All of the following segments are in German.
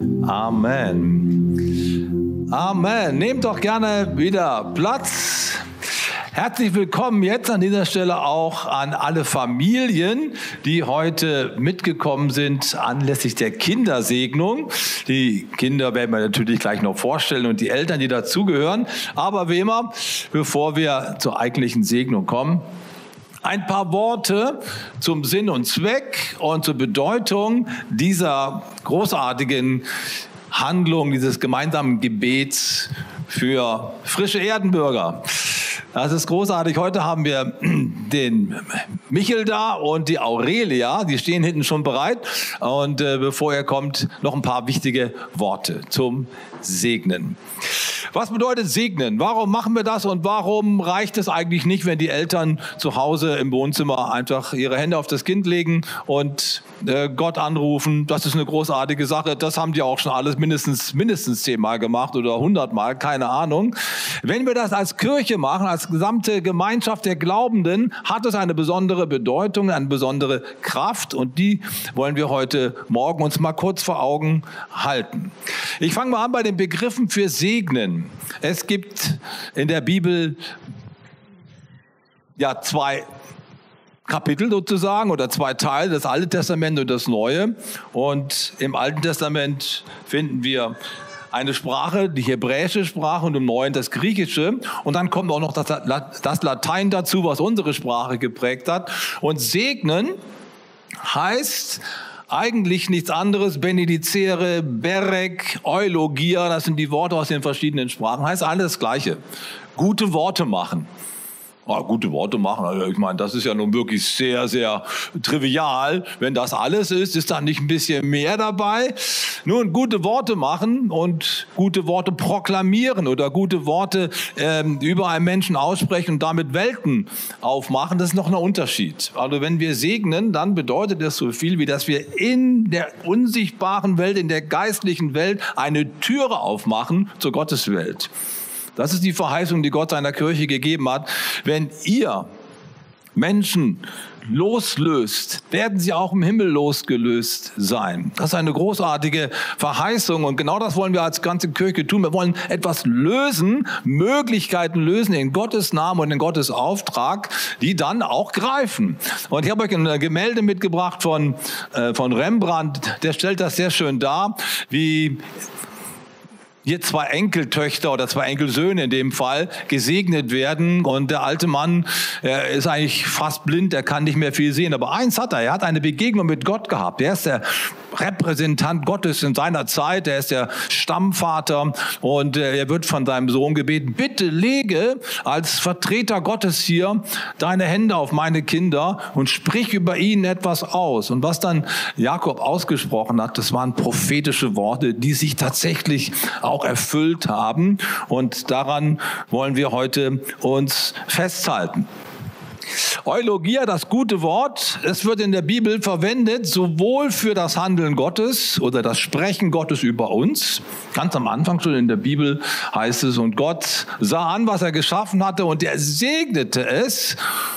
Amen. Amen. Nehmt doch gerne wieder Platz. Herzlich willkommen jetzt an dieser Stelle auch an alle Familien, die heute mitgekommen sind anlässlich der Kindersegnung. Die Kinder werden wir natürlich gleich noch vorstellen und die Eltern, die dazugehören. Aber wie immer, bevor wir zur eigentlichen Segnung kommen, ein paar Worte zum Sinn und Zweck und zur Bedeutung dieser großartigen Handlung, dieses gemeinsamen Gebets für frische Erdenbürger. Das ist großartig. Heute haben wir den Michel da und die Aurelia. Die stehen hinten schon bereit. Und äh, bevor er kommt, noch ein paar wichtige Worte zum Segnen. Was bedeutet segnen? Warum machen wir das und warum reicht es eigentlich nicht, wenn die Eltern zu Hause im Wohnzimmer einfach ihre Hände auf das Kind legen und äh, Gott anrufen? Das ist eine großartige Sache. Das haben die auch schon alles mindestens, mindestens zehnmal gemacht oder hundertmal, keine Ahnung. Wenn wir das als Kirche machen, als gesamte Gemeinschaft der Glaubenden, hat es eine besondere Bedeutung, eine besondere Kraft und die wollen wir heute Morgen uns mal kurz vor Augen halten. Ich fange mal an bei den Begriffen für segnen. Es gibt in der Bibel ja zwei Kapitel sozusagen oder zwei Teile, das Alte Testament und das Neue. Und im Alten Testament finden wir eine Sprache, die hebräische Sprache und im Neuen das Griechische. Und dann kommt auch noch das Latein dazu, was unsere Sprache geprägt hat. Und segnen heißt eigentlich nichts anderes. Benedizere, Berek, Eulogia, das sind die Worte aus den verschiedenen Sprachen. Heißt alles das Gleiche. Gute Worte machen ah, gute Worte machen. Also ich meine, das ist ja nun wirklich sehr, sehr trivial. Wenn das alles ist, ist da nicht ein bisschen mehr dabei? Nun, gute Worte machen und gute Worte proklamieren oder gute Worte ähm, über einen Menschen aussprechen und damit Welten aufmachen, das ist noch ein Unterschied. Also wenn wir segnen, dann bedeutet das so viel, wie dass wir in der unsichtbaren Welt, in der geistlichen Welt eine Türe aufmachen zur Gotteswelt. Das ist die Verheißung, die Gott seiner Kirche gegeben hat. Wenn ihr Menschen loslöst, werden sie auch im Himmel losgelöst sein. Das ist eine großartige Verheißung und genau das wollen wir als ganze Kirche tun. Wir wollen etwas lösen, Möglichkeiten lösen in Gottes Namen und in Gottes Auftrag, die dann auch greifen. Und ich habe euch ein Gemälde mitgebracht von, äh, von Rembrandt, der stellt das sehr schön dar, wie hier zwei Enkeltöchter oder zwei Enkelsöhne in dem Fall gesegnet werden. Und der alte Mann ist eigentlich fast blind, er kann nicht mehr viel sehen. Aber eins hat er, er hat eine Begegnung mit Gott gehabt. Er ist der Repräsentant Gottes in seiner Zeit, er ist der Stammvater und äh, er wird von seinem Sohn gebeten, bitte lege als Vertreter Gottes hier deine Hände auf meine Kinder und sprich über ihnen etwas aus. Und was dann Jakob ausgesprochen hat, das waren prophetische Worte, die sich tatsächlich auch erfüllt haben. Und daran wollen wir heute uns festhalten. Eulogia, das gute Wort, es wird in der Bibel verwendet, sowohl für das Handeln Gottes oder das Sprechen Gottes über uns. Ganz am Anfang schon in der Bibel heißt es, und Gott sah an, was er geschaffen hatte, und er segnete es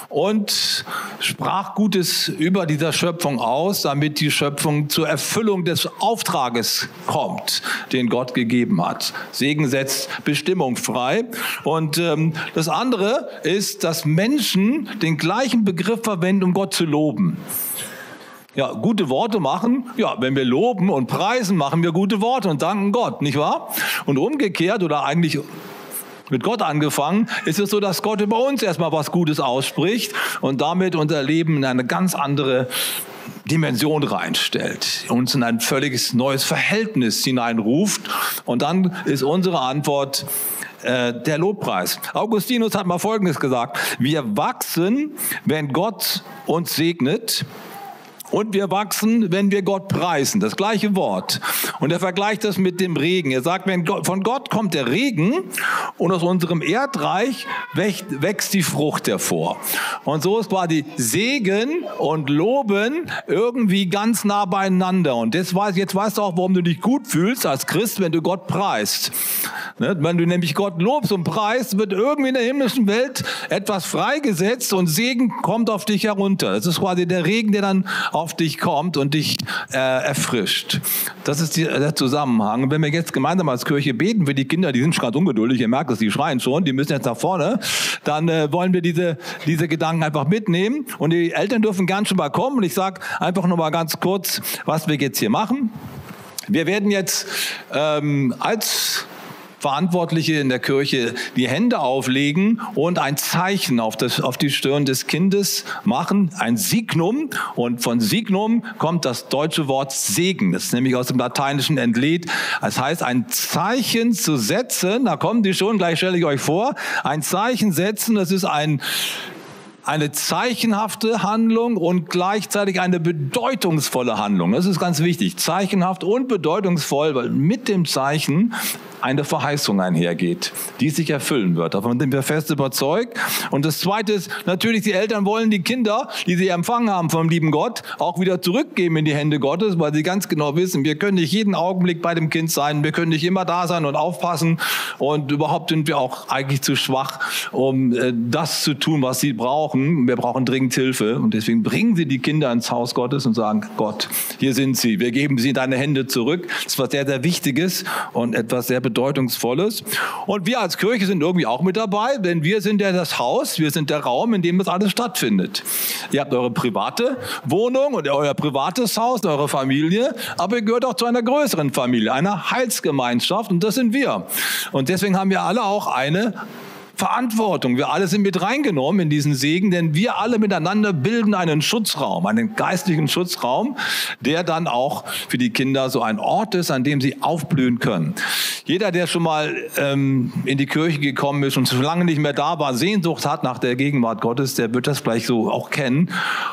und sprach Gutes über dieser Schöpfung aus, damit die Schöpfung zur Erfüllung des Auftrages kommt, den Gott gegeben hat. Segen setzt Bestimmung frei. Und ähm, das andere ist, dass Menschen den gleichen Begriff verwenden, um Gott zu loben. Ja, gute Worte machen. Ja, wenn wir loben und preisen, machen wir gute Worte und danken Gott, nicht wahr? Und umgekehrt oder eigentlich mit Gott angefangen, ist es so, dass Gott über uns erstmal was Gutes ausspricht und damit unser Leben in eine ganz andere Dimension reinstellt, uns in ein völlig neues Verhältnis hineinruft. Und dann ist unsere Antwort, äh, der Lobpreis. Augustinus hat mal Folgendes gesagt. Wir wachsen, wenn Gott uns segnet. Und wir wachsen, wenn wir Gott preisen. Das gleiche Wort. Und er vergleicht das mit dem Regen. Er sagt, wenn Gott, von Gott kommt der Regen und aus unserem Erdreich wächst, wächst die Frucht hervor. Und so ist quasi Segen und Loben irgendwie ganz nah beieinander. Und jetzt, weiß, jetzt weißt du auch, warum du dich gut fühlst als Christ, wenn du Gott preist. Ne? Wenn du nämlich Gott lobst und preist, wird irgendwie in der himmlischen Welt etwas freigesetzt und Segen kommt auf dich herunter. Das ist quasi der Regen, der dann auf dich kommt und dich äh, erfrischt. Das ist die, der Zusammenhang. Und wenn wir jetzt gemeinsam als Kirche beten für die Kinder, die sind schon gerade ungeduldig, ihr merkt es, die schreien schon, die müssen jetzt nach vorne, dann äh, wollen wir diese, diese Gedanken einfach mitnehmen. Und die Eltern dürfen gern schon mal kommen. Und ich sage einfach noch mal ganz kurz, was wir jetzt hier machen. Wir werden jetzt ähm, als Verantwortliche in der Kirche die Hände auflegen und ein Zeichen auf, das, auf die Stirn des Kindes machen, ein Signum. Und von Signum kommt das deutsche Wort Segen. Das ist nämlich aus dem Lateinischen entlehnt. Das heißt, ein Zeichen zu setzen, da kommen die schon, gleich stelle ich euch vor, ein Zeichen setzen, das ist ein eine zeichenhafte Handlung und gleichzeitig eine bedeutungsvolle Handlung. Das ist ganz wichtig. Zeichenhaft und bedeutungsvoll, weil mit dem Zeichen eine Verheißung einhergeht, die sich erfüllen wird. Davon sind wir fest überzeugt. Und das Zweite ist, natürlich, die Eltern wollen die Kinder, die sie empfangen haben vom lieben Gott, auch wieder zurückgeben in die Hände Gottes, weil sie ganz genau wissen, wir können nicht jeden Augenblick bei dem Kind sein, wir können nicht immer da sein und aufpassen und überhaupt sind wir auch eigentlich zu schwach, um äh, das zu tun, was sie brauchen. Wir brauchen dringend Hilfe und deswegen bringen sie die Kinder ins Haus Gottes und sagen, Gott, hier sind sie, wir geben sie in deine Hände zurück. Das ist was sehr, sehr Wichtiges und etwas sehr Bedeutungsvolles. Und wir als Kirche sind irgendwie auch mit dabei, denn wir sind ja das Haus, wir sind der Raum, in dem das alles stattfindet. Ihr habt eure private Wohnung und euer privates Haus, eure Familie, aber ihr gehört auch zu einer größeren Familie, einer Heilsgemeinschaft und das sind wir. Und deswegen haben wir alle auch eine Verantwortung. Wir alle sind mit reingenommen in diesen Segen, denn wir alle miteinander bilden einen Schutzraum, einen geistlichen Schutzraum, der dann auch für die Kinder so ein Ort ist, an dem sie aufblühen können. Jeder, der schon mal ähm, in die Kirche gekommen ist und schon lange nicht mehr da war, Sehnsucht hat nach der Gegenwart Gottes, der wird das vielleicht so auch kennen.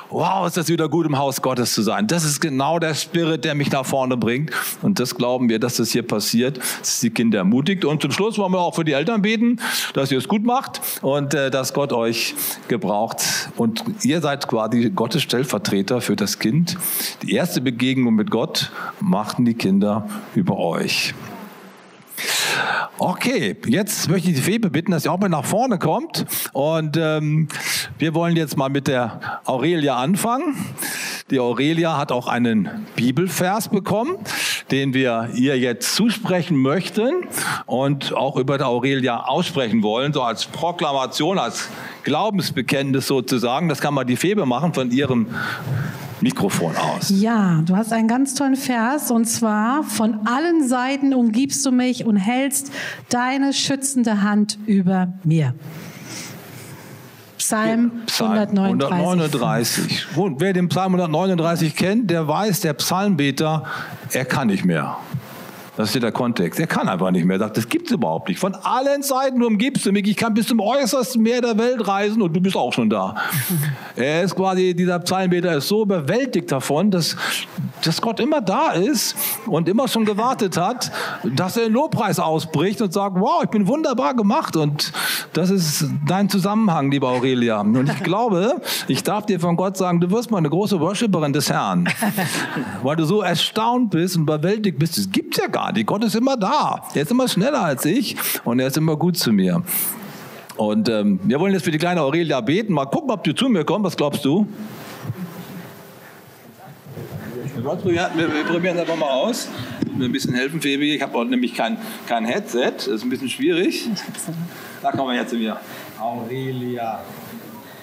Wow, ist das wieder gut im Haus Gottes zu sein. Das ist genau der Spirit, der mich nach vorne bringt. Und das glauben wir, dass das hier passiert, dass die Kinder ermutigt. Und zum Schluss wollen wir auch für die Eltern beten, dass ihr es gut macht und äh, dass Gott euch gebraucht. Und ihr seid quasi Gottes Stellvertreter für das Kind. Die erste Begegnung mit Gott machten die Kinder über euch. Okay, jetzt möchte ich die Febe bitten, dass sie auch mal nach vorne kommt. Und ähm, wir wollen jetzt mal mit der Aurelia anfangen. Die Aurelia hat auch einen Bibelvers bekommen, den wir ihr jetzt zusprechen möchten und auch über der Aurelia aussprechen wollen, so als Proklamation, als Glaubensbekenntnis sozusagen. Das kann man die Febe machen von ihrem Mikrofon aus. Ja, du hast einen ganz tollen Vers und zwar von allen Seiten umgibst du mich und hältst deine schützende Hand über mir. Psalm, Psalm 139. 139. Und wer den Psalm 139 kennt, der weiß, der Psalmbeter, er kann nicht mehr. Das ist der Kontext. Er kann einfach nicht mehr. Er sagt, das gibt es überhaupt nicht. Von allen Seiten umgibst du mich. Ich kann bis zum äußersten Meer der Welt reisen und du bist auch schon da. er ist quasi, dieser Psalmbeter ist so überwältigt davon, dass, dass Gott immer da ist und immer schon gewartet hat, dass er den Lobpreis ausbricht und sagt, wow, ich bin wunderbar gemacht. Und das ist dein Zusammenhang, liebe Aurelia. Und ich glaube, ich darf dir von Gott sagen, du wirst mal eine große Worshipperin des Herrn. Weil du so erstaunt bist und überwältigt bist. Das gibt es ja gar gar nicht. Gott ist immer da. Er ist immer schneller als ich und er ist immer gut zu mir. Und ähm, wir wollen jetzt für die kleine Aurelia beten. Mal gucken, ob du zu mir kommst. Was glaubst du? Wir, probieren es einfach mal aus. Mir ein bisschen helfen, Febi. Ich habe nämlich kein, kein Headset. Das ist ein bisschen schwierig. Da kommen wir jetzt zu mir. Aurelia.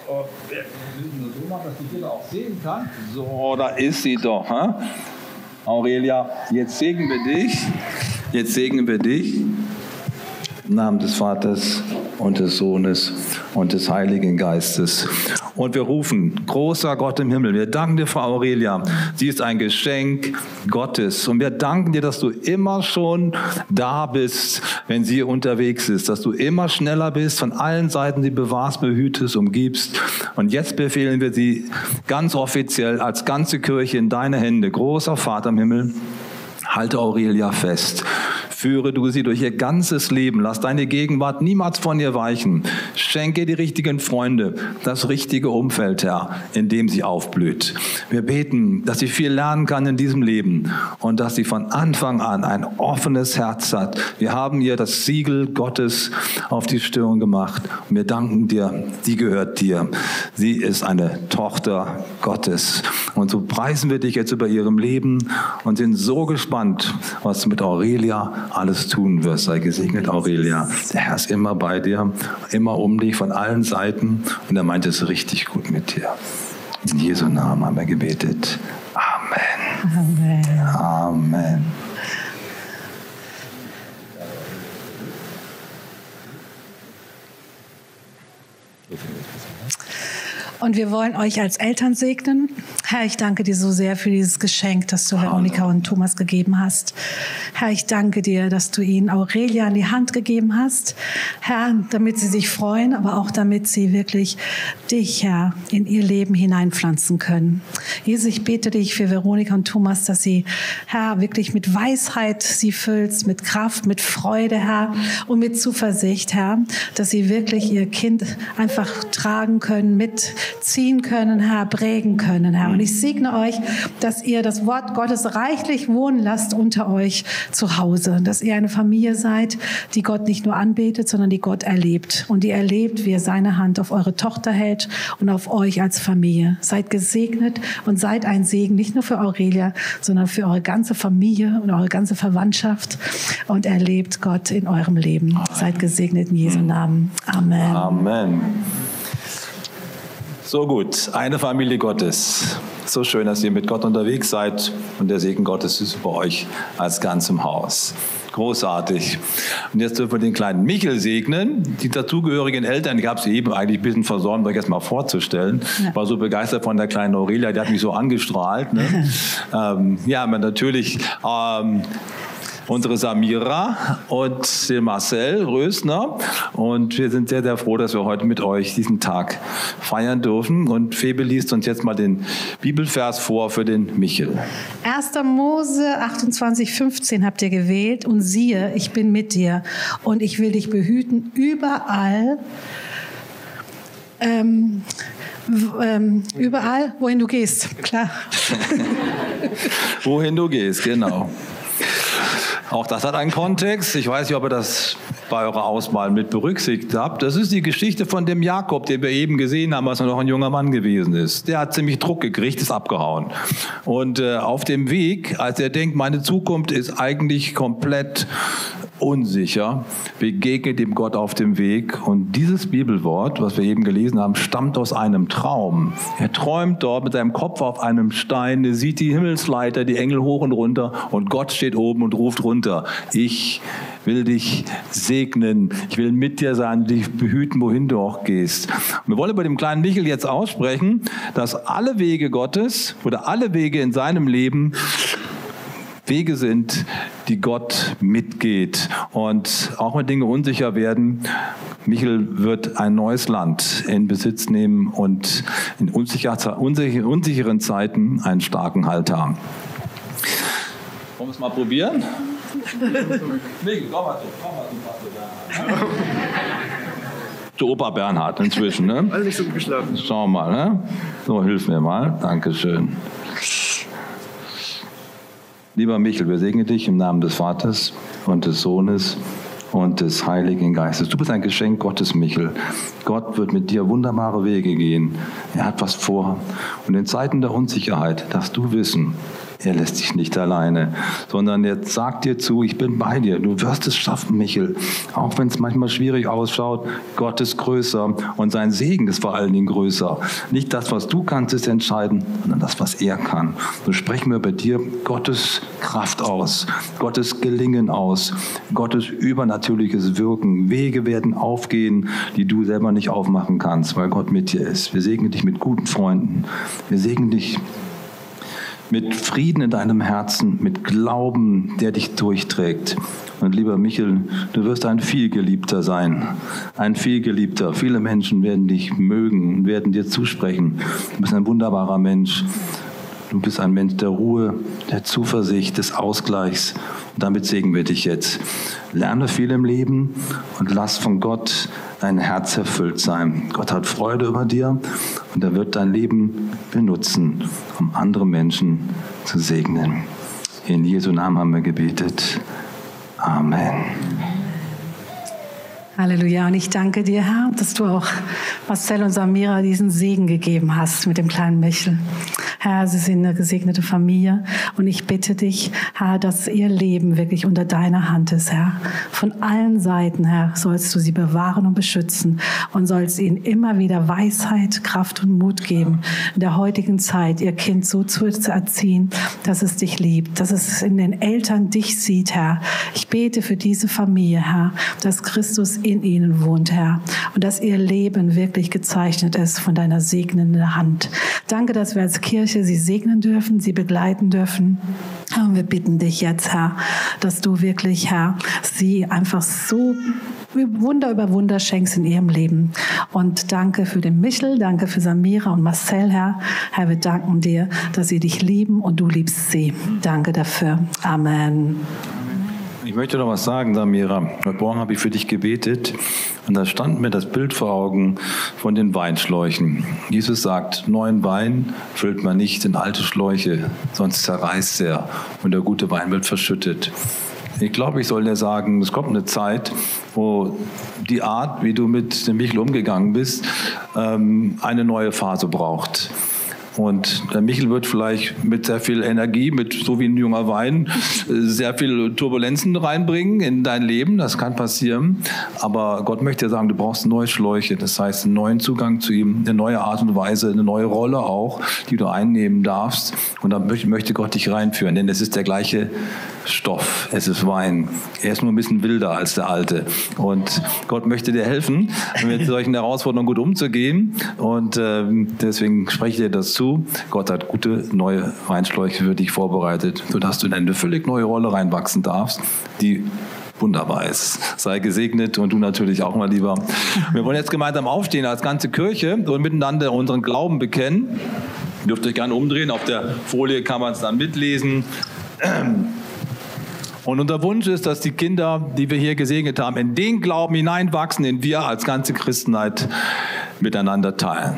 Oh, wir müssen das so machen, dass die Kinder auch sehen kann. So, da ist sie doch. Hä? Aurelia, jetzt segnen wir dich. Jetzt segnen wir dich. Im Namen des Vaters und des Sohnes und des Heiligen Geistes. Und wir rufen, großer Gott im Himmel, wir danken dir, Frau Aurelia. Sie ist ein Geschenk Gottes. Und wir danken dir, dass du immer schon da bist, wenn sie unterwegs ist, dass du immer schneller bist, von allen Seiten sie bewahrst, behütest, umgibst. Und jetzt befehlen wir sie ganz offiziell als ganze Kirche in deine Hände. Großer Vater im Himmel, halte Aurelia fest Führe du sie durch ihr ganzes Leben. Lass deine Gegenwart niemals von ihr weichen. Schenke die richtigen Freunde, das richtige Umfeld, Herr, in dem sie aufblüht. Wir beten, dass sie viel lernen kann in diesem Leben und dass sie von Anfang an ein offenes Herz hat. Wir haben ihr das Siegel Gottes auf die Stirn gemacht und wir danken dir, sie gehört dir. Sie ist eine Tochter Gottes. Und so preisen wir dich jetzt über ihrem Leben und sind so gespannt, was mit Aurelia alles tun wirst. Sei gesegnet, Aurelia. Der Herr ist immer bei dir, immer um dich von allen Seiten und er meint es richtig gut mit dir. In Jesu Namen haben wir gebetet. Amen. Amen. Amen. Und wir wollen euch als Eltern segnen. Herr, ich danke dir so sehr für dieses Geschenk, das du Veronika und Thomas gegeben hast. Herr, ich danke dir, dass du ihnen Aurelia in die Hand gegeben hast. Herr, damit sie sich freuen, aber auch damit sie wirklich dich, Herr, in ihr Leben hineinpflanzen können. Jesus, ich bete dich für Veronika und Thomas, dass sie, Herr, wirklich mit Weisheit sie füllst, mit Kraft, mit Freude, Herr, und mit Zuversicht, Herr, dass sie wirklich ihr Kind einfach tragen können mit ziehen können, Herr, prägen können, Herr. Und ich segne euch, dass ihr das Wort Gottes reichlich wohnen lasst unter euch zu Hause. Dass ihr eine Familie seid, die Gott nicht nur anbetet, sondern die Gott erlebt. Und die erlebt, wie er seine Hand auf eure Tochter hält und auf euch als Familie. Seid gesegnet und seid ein Segen, nicht nur für Aurelia, sondern für eure ganze Familie und eure ganze Verwandtschaft. Und erlebt Gott in eurem Leben. Seid gesegnet in Jesu Namen. Amen. Amen. So gut, eine Familie Gottes. So schön, dass ihr mit Gott unterwegs seid und der Segen Gottes ist über euch als ganzem Haus. Großartig. Und jetzt dürfen wir den kleinen Michel segnen. Die dazugehörigen Eltern, ich habe sie eben eigentlich ein bisschen versäumt, euch erst mal vorzustellen. Ja. War so begeistert von der kleinen Aurelia, die hat mich so angestrahlt. Ne? ähm, ja, aber natürlich ähm, unsere Samira und den Marcel Rösner. Und wir sind sehr, sehr froh, dass wir heute mit euch diesen Tag feiern dürfen. Und Febe liest uns jetzt mal den Bibelvers vor für den Michel. 1. Mose 28, 15 habt ihr gewählt. Und siehe, ich bin mit dir und ich will dich behüten überall. Ähm, ähm, überall, wohin du gehst, klar. wohin du gehst, genau. Auch das hat einen Kontext. Ich weiß nicht, ob ihr das bei eurer Auswahl mit berücksichtigt habt. Das ist die Geschichte von dem Jakob, den wir eben gesehen haben, als er noch ein junger Mann gewesen ist. Der hat ziemlich Druck gekriegt, ist abgehauen. Und äh, auf dem Weg, als er denkt, meine Zukunft ist eigentlich komplett unsicher, begegnet dem Gott auf dem Weg. Und dieses Bibelwort, was wir eben gelesen haben, stammt aus einem Traum. Er träumt dort mit seinem Kopf auf einem Stein, er sieht die Himmelsleiter, die Engel hoch und runter und Gott steht oben und ruft runter. Ich will dich segnen, ich will mit dir sein, dich behüten, wohin du auch gehst. Und wir wollen bei dem kleinen Michel jetzt aussprechen, dass alle Wege Gottes oder alle Wege in seinem Leben Wege sind, die Gott mitgeht. Und auch wenn Dinge unsicher werden, Michel wird ein neues Land in Besitz nehmen und in unsicheren Zeiten einen starken Halt haben. Wollen wir es mal probieren? nee, komm mal zu, komm mal zu, zu Opa Bernhard inzwischen, ne? Alle nicht so gut geschlafen. Schauen wir mal, ne? So, hilf mir mal. Dankeschön. Lieber Michel, wir segnen dich im Namen des Vaters und des Sohnes und des Heiligen Geistes. Du bist ein Geschenk Gottes, Michel. Gott wird mit dir wunderbare Wege gehen. Er hat was vor. Und in Zeiten der Unsicherheit darfst du wissen, er lässt dich nicht alleine, sondern er sagt dir zu, ich bin bei dir. Du wirst es schaffen, Michel. Auch wenn es manchmal schwierig ausschaut, Gott ist größer und sein Segen ist vor allen Dingen größer. Nicht das, was du kannst, ist entscheidend, sondern das, was er kann. So sprechen wir bei dir Gottes Kraft aus, Gottes Gelingen aus, Gottes übernatürliches Wirken. Wege werden aufgehen, die du selber nicht aufmachen kannst, weil Gott mit dir ist. Wir segnen dich mit guten Freunden. Wir segnen dich mit Frieden in deinem Herzen, mit Glauben, der dich durchträgt. Und lieber Michel, du wirst ein vielgeliebter sein, ein vielgeliebter. Viele Menschen werden dich mögen und werden dir zusprechen. Du bist ein wunderbarer Mensch. Du bist ein Mensch der Ruhe, der Zuversicht, des Ausgleichs. Und damit segnen wir dich jetzt. Lerne viel im Leben und lass von Gott dein Herz erfüllt sein. Gott hat Freude über dir und er wird dein Leben benutzen, um andere Menschen zu segnen. In Jesu Namen haben wir gebetet. Amen. Halleluja. Und ich danke dir, Herr, dass du auch Marcel und Samira diesen Segen gegeben hast mit dem kleinen Michel. Herr, sie sind eine gesegnete Familie. Und ich bitte dich, Herr, dass ihr Leben wirklich unter deiner Hand ist, Herr. Von allen Seiten, Herr, sollst du sie bewahren und beschützen und sollst ihnen immer wieder Weisheit, Kraft und Mut geben, in der heutigen Zeit ihr Kind so zu erziehen, dass es dich liebt, dass es in den Eltern dich sieht, Herr. Ich bete für diese Familie, Herr, dass Christus in ihnen wohnt, Herr, und dass ihr Leben wirklich gezeichnet ist von deiner segnenden Hand. Danke, dass wir als Kirche sie segnen dürfen, sie begleiten dürfen. Und wir bitten dich jetzt, Herr, dass du wirklich, Herr, sie einfach so Wunder über Wunder schenkst in ihrem Leben. Und danke für den Michel, danke für Samira und Marcel, Herr. Herr, wir danken dir, dass sie dich lieben und du liebst sie. Danke dafür. Amen. Möchte noch was sagen, Samira. Heute Morgen habe ich für dich gebetet und da stand mir das Bild vor Augen von den Weinschläuchen. Jesus sagt, neuen Wein füllt man nicht in alte Schläuche, sonst zerreißt er und der gute Wein wird verschüttet. Ich glaube, ich soll dir sagen, es kommt eine Zeit, wo die Art, wie du mit dem Michel umgegangen bist, ähm, eine neue Phase braucht. Und der Michel wird vielleicht mit sehr viel Energie, mit so wie ein junger Wein, sehr viel Turbulenzen reinbringen in dein Leben. Das kann passieren. Aber Gott möchte dir sagen, du brauchst neue Schläuche. Das heißt, einen neuen Zugang zu ihm, eine neue Art und Weise, eine neue Rolle auch, die du einnehmen darfst. Und da möchte Gott dich reinführen. Denn es ist der gleiche Stoff, es ist Wein. Er ist nur ein bisschen wilder als der alte. Und Gott möchte dir helfen, mit solchen Herausforderungen gut umzugehen. Und ähm, deswegen spreche ich dir das zu. Gott hat gute neue Weinschläuche für dich vorbereitet, sodass du in eine völlig neue Rolle reinwachsen darfst, die wunderbar ist. Sei gesegnet und du natürlich auch mal lieber. Wir wollen jetzt gemeinsam aufstehen als ganze Kirche und miteinander unseren Glauben bekennen. Ihr dürft euch gerne umdrehen. Auf der Folie kann man es dann mitlesen. Und unser Wunsch ist, dass die Kinder, die wir hier gesegnet haben, in den Glauben hineinwachsen, den wir als ganze Christenheit miteinander teilen.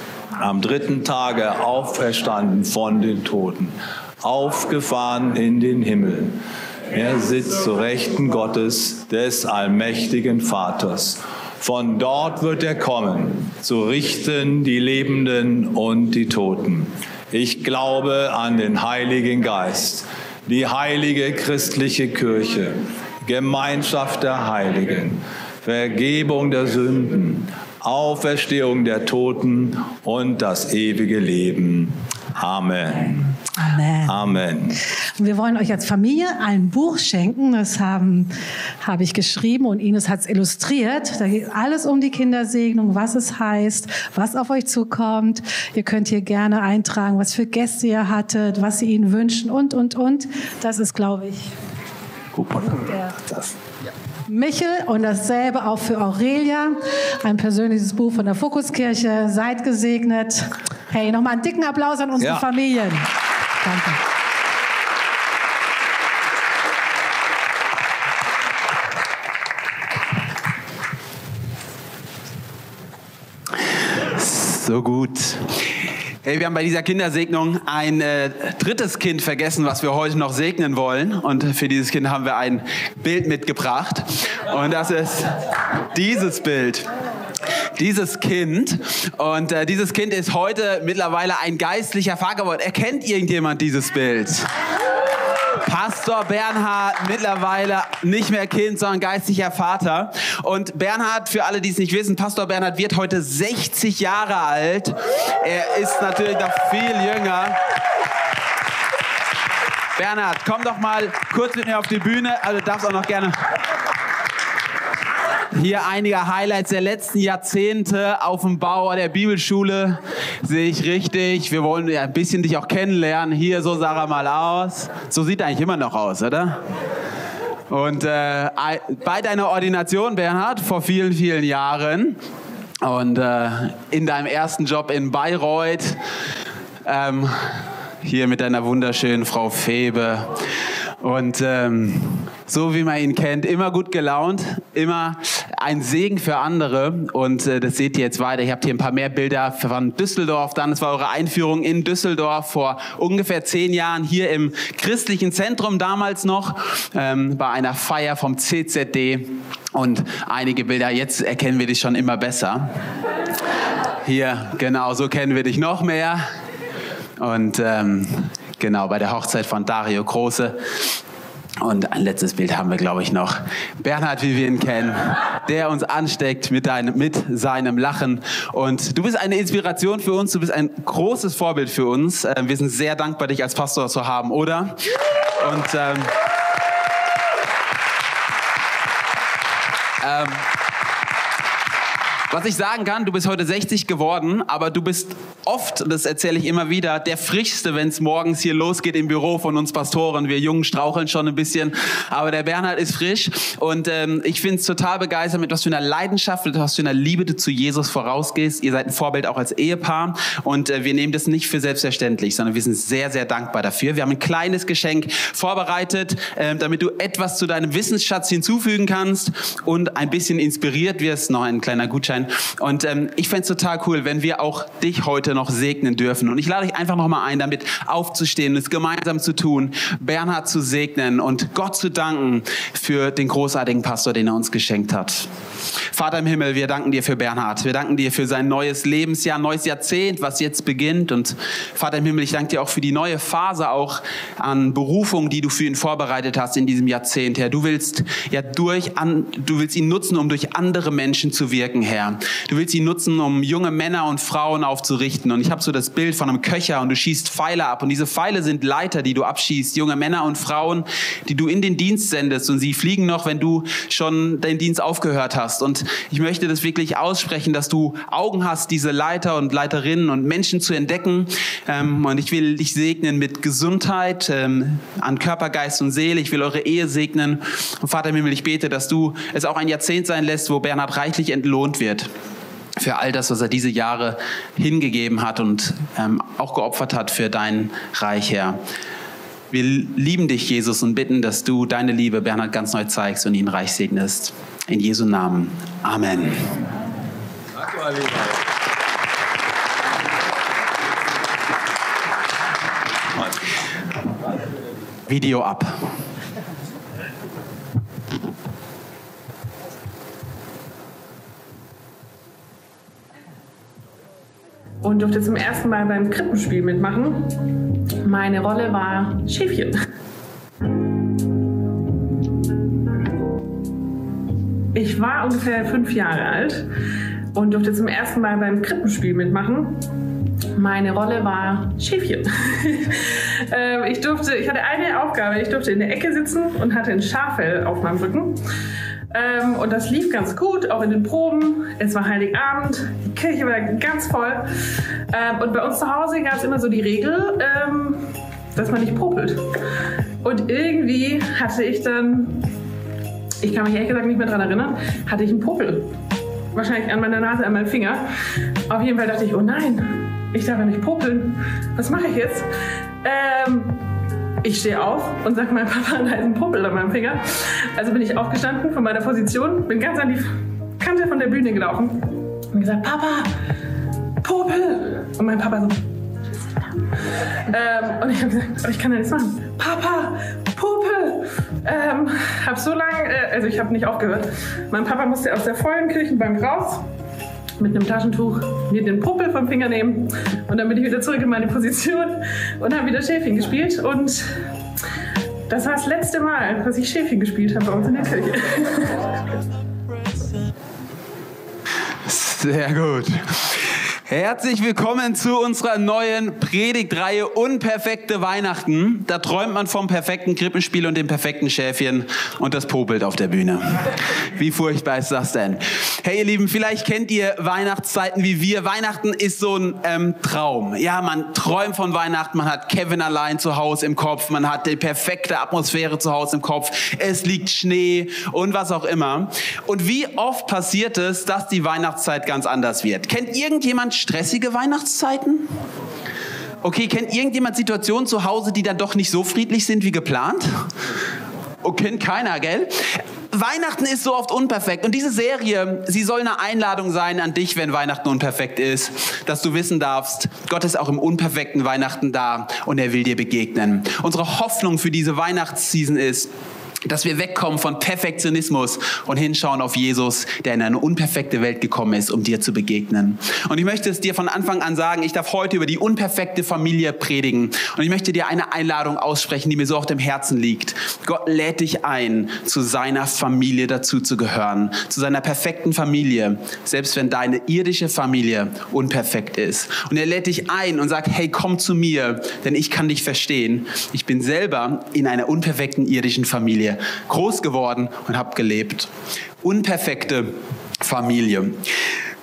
am dritten Tage auferstanden von den Toten, aufgefahren in den Himmel. Er sitzt zu Rechten Gottes, des allmächtigen Vaters. Von dort wird er kommen, zu richten die Lebenden und die Toten. Ich glaube an den Heiligen Geist, die heilige christliche Kirche, Gemeinschaft der Heiligen, Vergebung der Sünden, Auferstehung der Toten und das ewige Leben. Amen. Amen. Amen. Und wir wollen euch als Familie ein Buch schenken. Das haben, habe ich geschrieben und Ines hat es illustriert. Da geht alles um die Kindersegnung, was es heißt, was auf euch zukommt. Ihr könnt hier gerne eintragen, was für Gäste ihr hattet, was sie ihnen wünschen und, und, und. Das ist, glaube ich, mal, der das. Michel und dasselbe auch für Aurelia. Ein persönliches Buch von der Fokuskirche. Seid gesegnet. Hey, nochmal einen dicken Applaus an unsere Ja. Familien. Danke. So gut. Hey, wir haben bei dieser Kindersegnung ein äh, drittes Kind vergessen, was wir heute noch segnen wollen. Und für dieses Kind haben wir ein Bild mitgebracht. Und das ist dieses Bild. Dieses Kind. Und äh, dieses Kind ist heute mittlerweile ein geistlicher Vater geworden. Erkennt irgendjemand dieses Bild? Pastor Bernhard, mittlerweile nicht mehr Kind, sondern geistlicher Vater. Und Bernhard, für alle, die es nicht wissen, Pastor Bernhard wird heute 60 Jahre alt. Er ist natürlich noch viel jünger. Bernhard, komm doch mal kurz mit mir auf die Bühne. Also darfst auch noch gerne hier einige Highlights der letzten Jahrzehnte auf dem Bau der Bibelschule. Sehe ich richtig. Wir wollen ja ein bisschen dich auch kennenlernen. Hier, so sah er mal aus. So sieht er eigentlich immer noch aus, oder? Und äh, bei deiner Ordination, Bernhard, vor vielen, vielen Jahren und äh, in deinem ersten Job in Bayreuth, ähm, hier mit deiner wunderschönen Frau Febe. Und ähm, so wie man ihn kennt, immer gut gelaunt, immer ein Segen für andere. Und äh, das seht ihr jetzt weiter. Ich habe hier ein paar mehr Bilder von Düsseldorf. Dann, das war eure Einführung in Düsseldorf vor ungefähr zehn Jahren hier im christlichen Zentrum damals noch ähm, bei einer Feier vom CZD. Und einige Bilder, jetzt erkennen wir dich schon immer besser. Hier, genau, so kennen wir dich noch mehr. Und ähm, genau, bei der Hochzeit von Dario Große. Und ein letztes Bild haben wir, glaube ich, noch. Bernhard, wie wir ihn kennen, der uns ansteckt mit, deinem, mit seinem Lachen. Und du bist eine Inspiration für uns, du bist ein großes Vorbild für uns. Ähm, wir sind sehr dankbar, dich als Pastor zu haben, oder? Und ähm, ähm, was ich sagen kann, du bist heute 60 geworden, aber du bist oft, das erzähle ich immer wieder, der frischste, wenn es morgens hier losgeht im Büro von uns Pastoren. Wir Jungen straucheln schon ein bisschen, aber der Bernhard ist frisch und ähm, ich finde es total begeistert, mit was für einer Leidenschaft, mit was für einer Liebe du zu Jesus vorausgehst. Ihr seid ein Vorbild auch als Ehepaar und äh, wir nehmen das nicht für selbstverständlich, sondern wir sind sehr, sehr dankbar dafür. Wir haben ein kleines Geschenk vorbereitet, äh, damit du etwas zu deinem Wissensschatz hinzufügen kannst und ein bisschen inspiriert wirst. Noch ein kleiner Gutschein sein. Und ähm, ich fände es total cool, wenn wir auch dich heute noch segnen dürfen. Und ich lade dich einfach nochmal ein, damit aufzustehen, es gemeinsam zu tun, Bernhard zu segnen und Gott zu danken für den großartigen Pastor, den er uns geschenkt hat. Vater im Himmel, wir danken dir für Bernhard. Wir danken dir für sein neues Lebensjahr, neues Jahrzehnt, was jetzt beginnt. Und Vater im Himmel, ich danke dir auch für die neue Phase auch an Berufung, die du für ihn vorbereitet hast in diesem Jahrzehnt, Herr. Du willst ja durch an, du willst ihn nutzen, um durch andere Menschen zu wirken, Herr. Du willst ihn nutzen, um junge Männer und Frauen aufzurichten. Und ich habe so das Bild von einem Köcher und du schießt Pfeile ab. Und diese Pfeile sind Leiter, die du abschießt, junge Männer und Frauen, die du in den Dienst sendest. Und sie fliegen noch, wenn du schon den Dienst aufgehört hast. Und ich möchte das wirklich aussprechen, dass du Augen hast, diese Leiter und Leiterinnen und Menschen zu entdecken. Ähm, und ich will dich segnen mit Gesundheit ähm, an Körper, Geist und Seele. Ich will eure Ehe segnen. Und Vater im Himmel, ich bete, dass du es auch ein Jahrzehnt sein lässt, wo Bernhard reichlich entlohnt wird für all das, was er diese Jahre hingegeben hat und ähm, auch geopfert hat für dein Reich, Herr. Wir lieben dich, Jesus, und bitten, dass du deine Liebe Bernhard ganz neu zeigst und ihn reich segnest. In Jesu Namen. Amen. Video ab. Und durfte zum ersten Mal beim Krippenspiel mitmachen. Meine Rolle war Schäfchen. Ich war ungefähr fünf Jahre alt und durfte zum ersten Mal beim Krippenspiel mitmachen. Meine Rolle war Schäfchen. Ähm, ich, durfte, ich hatte eine Aufgabe, ich durfte in der Ecke sitzen und hatte ein Schaffell auf meinem Rücken. Ähm, und das lief ganz gut, auch in den Proben. Es war Heiligabend, die Kirche war ganz voll. Ähm, und bei uns zu Hause gab es immer so die Regel, ähm, dass man nicht popelt. Und irgendwie hatte ich dann, ich kann mich ehrlich gesagt nicht mehr daran erinnern, hatte ich einen Popel. Wahrscheinlich an meiner Nase, an meinem Finger. Auf jeden Fall dachte ich, oh nein, ich darf ja nicht popeln. Was mache ich jetzt? Ich stehe auf und sage meinem Papa, da ist ein Puppel an meinem Finger. Also bin ich aufgestanden von meiner Position, bin ganz an die Kante von der Bühne gelaufen und gesagt, Papa, Popel. Und mein Papa so, ähm, und ich habe gesagt, ich kann ja nichts machen. Papa, Popel. Ähm, hab so lange, äh, also ich habe nicht aufgehört. Mein Papa musste aus der vollen Kirchenbank raus mit einem Taschentuch mir den Puppel vom Finger nehmen und dann bin ich wieder zurück in meine Position und habe wieder Schäfchen gespielt und das war das letzte Mal, dass ich Schäfchen gespielt habe bei uns in der Kirche. Sehr gut. Herzlich willkommen zu unserer neuen Predigtreihe Unperfekte Weihnachten. Da träumt man vom perfekten Krippenspiel und dem perfekten Schäfchen und das popelt auf der Bühne. Wie furchtbar ist das denn? Hey ihr Lieben, vielleicht kennt ihr Weihnachtszeiten wie wir. Weihnachten ist so ein ähm, Traum. Ja, man träumt von Weihnachten, man hat Kevin allein zu Hause im Kopf, man hat die perfekte Atmosphäre zu Hause im Kopf, es liegt Schnee und was auch immer. Und wie oft passiert es, dass die Weihnachtszeit ganz anders wird? Kennt irgendjemand stressige Weihnachtszeiten? Okay, kennt irgendjemand Situationen zu Hause, die dann doch nicht so friedlich sind wie geplant? Oh, kennt keiner, gell? Weihnachten ist so oft unperfekt und diese Serie, sie soll eine Einladung sein an dich, wenn Weihnachten unperfekt ist, dass du wissen darfst, Gott ist auch im unperfekten Weihnachten da und er will dir begegnen. Unsere Hoffnung für diese Weihnachtsseason ist, dass wir wegkommen von Perfektionismus und hinschauen auf Jesus, der in eine unperfekte Welt gekommen ist, um dir zu begegnen. Und ich möchte es dir von Anfang an sagen, ich darf heute über die unperfekte Familie predigen. Und ich möchte dir eine Einladung aussprechen, die mir so auf dem Herzen liegt. Gott lädt dich ein, zu seiner Familie dazu zu gehören, zu seiner perfekten Familie, selbst wenn deine irdische Familie unperfekt ist. Und er lädt dich ein und sagt, hey, komm zu mir, denn ich kann dich verstehen. Ich bin selber in einer unperfekten irdischen Familie Familie groß geworden und habe gelebt. Unperfekte Familie.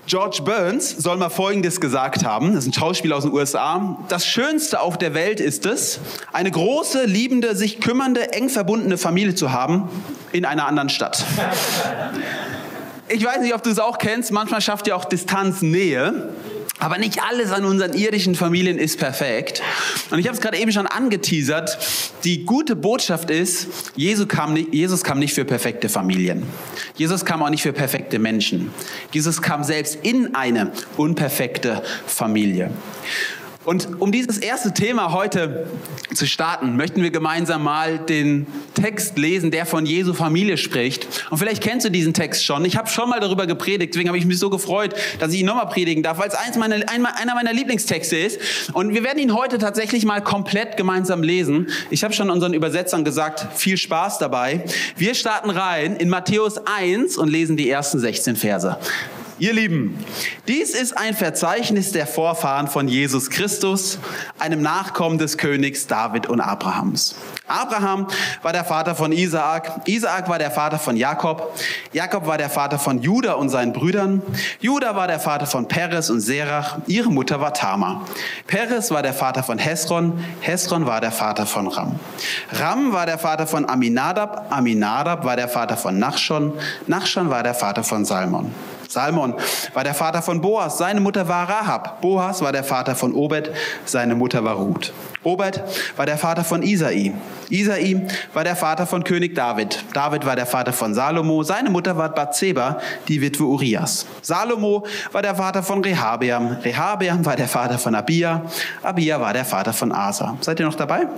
George Burns soll mal Folgendes gesagt haben, das ist ein Schauspieler aus den USA. Das Schönste auf der Welt ist es, eine große, liebende, sich kümmernde, eng verbundene Familie zu haben in einer anderen Stadt. Ich weiß nicht, ob du es auch kennst, manchmal schafft ja auch Distanz Nähe. Aber nicht alles an unseren irdischen Familien ist perfekt. Und ich habe es gerade eben schon angeteasert. Die gute Botschaft ist, Jesus kam, nicht, Jesus kam nicht für perfekte Familien. Jesus kam auch nicht für perfekte Menschen. Jesus kam selbst in eine unperfekte Familie. Und um dieses erste Thema heute zu starten, möchten wir gemeinsam mal den Text lesen, der von Jesu Familie spricht. Und vielleicht kennst du diesen Text schon. Ich habe schon mal darüber gepredigt, deswegen habe ich mich so gefreut, dass ich ihn nochmal predigen darf, weil es eins meiner, einer meiner Lieblingstexte ist. Und wir werden ihn heute tatsächlich mal komplett gemeinsam lesen. Ich habe schon unseren Übersetzern gesagt, viel Spaß dabei. Wir starten rein in Matthäus 1 und lesen die ersten 16 Verse. Ihr Lieben, dies ist ein Verzeichnis der Vorfahren von Jesus Christus, einem Nachkommen des Königs David und Abrahams. Abraham war der Vater von Isaak, Isaak war der Vater von Jakob, Jakob war der Vater von Juda und seinen Brüdern, Juda war der Vater von Peres und Serach, ihre Mutter war Tamar. Peres war der Vater von Hesron, Hesron war der Vater von Ram. Ram war der Vater von Aminadab, Aminadab war der Vater von Nachschon, Nachschon war der Vater von Salmon. Salmon war der Vater von Boas, seine Mutter war Rahab. Boas war der Vater von Obed, seine Mutter war Ruth. Obed war der Vater von Isai. Isai war der Vater von König David. David war der Vater von Salomo. Seine Mutter war Bathseba, die Witwe Urias. Salomo war der Vater von Rehabeam. Rehabeam war der Vater von Abia. Abia war der Vater von Asa. Seid ihr noch dabei?